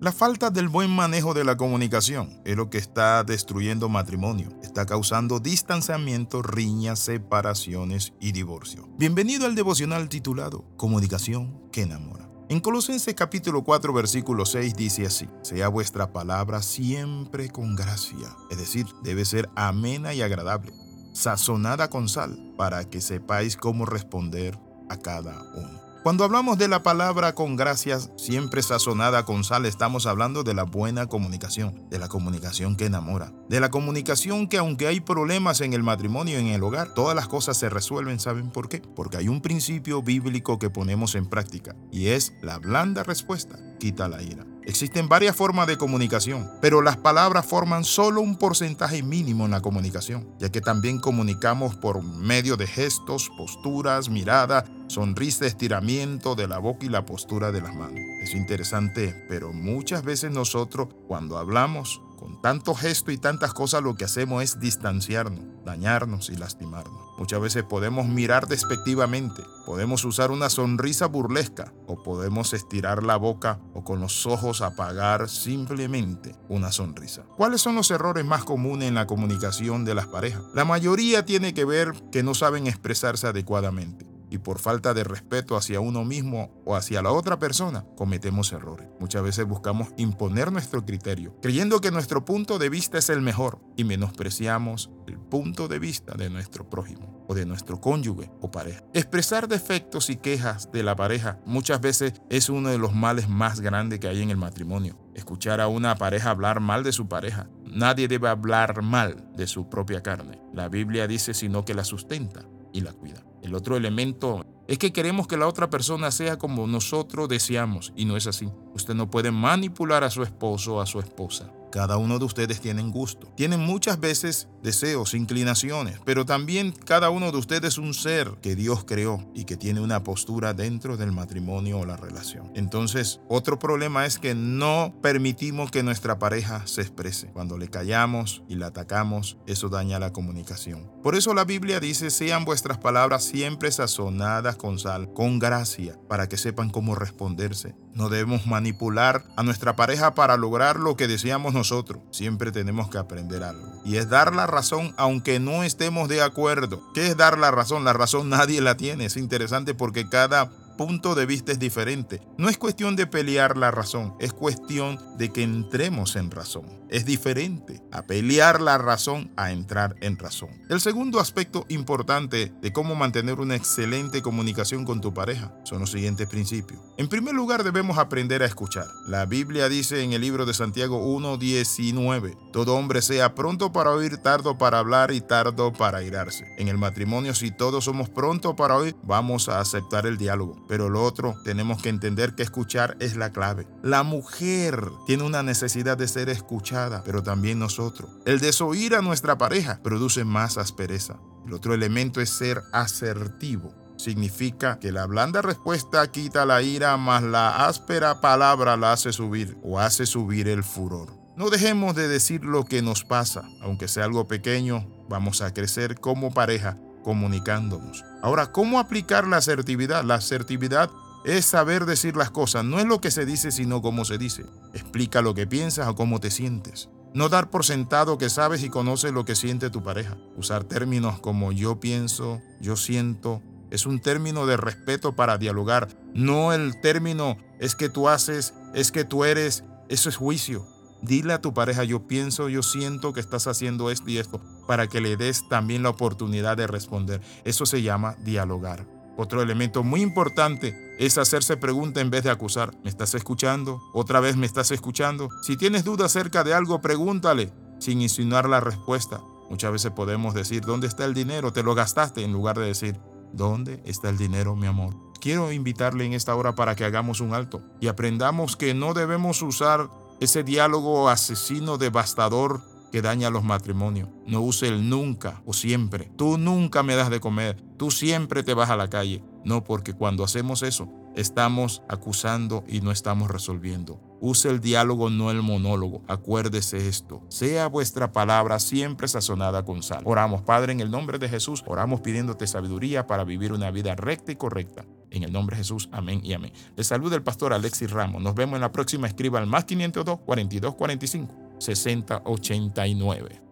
La falta del buen manejo de la comunicación es lo que está destruyendo matrimonio, está causando distanciamiento, riñas, separaciones y divorcio. Bienvenido al devocional titulado Comunicación que enamora. En Colosenses capítulo 4 versículo 6 dice así, sea vuestra palabra siempre con gracia, es decir, debe ser amena y agradable, sazonada con sal, para que sepáis cómo responder a cada uno. Cuando hablamos de la palabra con gracias, siempre sazonada con sal, estamos hablando de la buena comunicación, de la comunicación que enamora, de la comunicación que aunque hay problemas en el matrimonio, en el hogar, todas las cosas se resuelven. ¿Saben por qué? Porque hay un principio bíblico que ponemos en práctica y es la blanda respuesta quita la ira. Existen varias formas de comunicación, pero las palabras forman solo un porcentaje mínimo en la comunicación, ya que también comunicamos por medio de gestos, posturas, mirada, sonrisa, estiramiento de la boca y la postura de las manos. Es interesante, pero muchas veces nosotros cuando hablamos con tanto gesto y tantas cosas lo que hacemos es distanciarnos, dañarnos y lastimarnos. Muchas veces podemos mirar despectivamente, podemos usar una sonrisa burlesca o podemos estirar la boca o con los ojos apagar simplemente una sonrisa. ¿Cuáles son los errores más comunes en la comunicación de las parejas? La mayoría tiene que ver que no saben expresarse adecuadamente y por falta de respeto hacia uno mismo o hacia la otra persona, cometemos errores. Muchas veces buscamos imponer nuestro criterio, creyendo que nuestro punto de vista es el mejor y menospreciamos el punto de vista de nuestro prójimo o de nuestro cónyuge o pareja. Expresar defectos y quejas de la pareja muchas veces es uno de los males más grandes que hay en el matrimonio. Escuchar a una pareja hablar mal de su pareja. Nadie debe hablar mal de su propia carne. La Biblia dice sino que la sustenta y la cuida. El otro elemento es que queremos que la otra persona sea como nosotros deseamos y no es así. Usted no puede manipular a su esposo o a su esposa. Cada uno de ustedes tienen gusto. Tienen muchas veces deseos, inclinaciones, pero también cada uno de ustedes es un ser que Dios creó y que tiene una postura dentro del matrimonio o la relación. Entonces, otro problema es que no permitimos que nuestra pareja se exprese. Cuando le callamos y la atacamos, eso daña la comunicación. Por eso la Biblia dice, sean vuestras palabras siempre sazonadas con sal, con gracia, para que sepan cómo responderse. No debemos manipular a nuestra pareja para lograr lo que deseamos nosotros. Siempre tenemos que aprender algo. Y es dar la razón aunque no estemos de acuerdo. ¿Qué es dar la razón? La razón nadie la tiene. Es interesante porque cada punto de vista es diferente. No es cuestión de pelear la razón, es cuestión de que entremos en razón. Es diferente a pelear la razón a entrar en razón. El segundo aspecto importante de cómo mantener una excelente comunicación con tu pareja son los siguientes principios. En primer lugar, debemos aprender a escuchar. La Biblia dice en el libro de Santiago 1.19, todo hombre sea pronto para oír, tardo para hablar y tardo para irarse. En el matrimonio, si todos somos pronto para oír, vamos a aceptar el diálogo pero lo otro, tenemos que entender que escuchar es la clave. La mujer tiene una necesidad de ser escuchada, pero también nosotros. El desoír a nuestra pareja produce más aspereza. El otro elemento es ser asertivo significa que la blanda respuesta quita la ira, más la áspera palabra la hace subir o hace subir el furor. No dejemos de decir lo que nos pasa, aunque sea algo pequeño, vamos a crecer como pareja comunicándonos. Ahora, ¿cómo aplicar la asertividad? La asertividad es saber decir las cosas, no es lo que se dice, sino cómo se dice. Explica lo que piensas o cómo te sientes. No dar por sentado que sabes y conoces lo que siente tu pareja. Usar términos como yo pienso, yo siento, es un término de respeto para dialogar. No el término es que tú haces, es que tú eres, eso es juicio. Dile a tu pareja, yo pienso, yo siento que estás haciendo esto y esto, para que le des también la oportunidad de responder. Eso se llama dialogar. Otro elemento muy importante es hacerse pregunta en vez de acusar. ¿Me estás escuchando? ¿Otra vez me estás escuchando? Si tienes duda acerca de algo, pregúntale sin insinuar la respuesta. Muchas veces podemos decir, ¿dónde está el dinero? Te lo gastaste en lugar de decir, ¿dónde está el dinero, mi amor? Quiero invitarle en esta hora para que hagamos un alto y aprendamos que no debemos usar ese diálogo asesino devastador que daña los matrimonios. No use el nunca o siempre. Tú nunca me das de comer. Tú siempre te vas a la calle. No, porque cuando hacemos eso, estamos acusando y no estamos resolviendo. Use el diálogo, no el monólogo. Acuérdese esto. Sea vuestra palabra siempre sazonada con sal. Oramos, Padre, en el nombre de Jesús. Oramos pidiéndote sabiduría para vivir una vida recta y correcta En el nombre de Jesús, amén y amén. Les saluda el pastor Alexis Ramos. Nos vemos en la próxima. Escriba al más 502 42 45 60 89.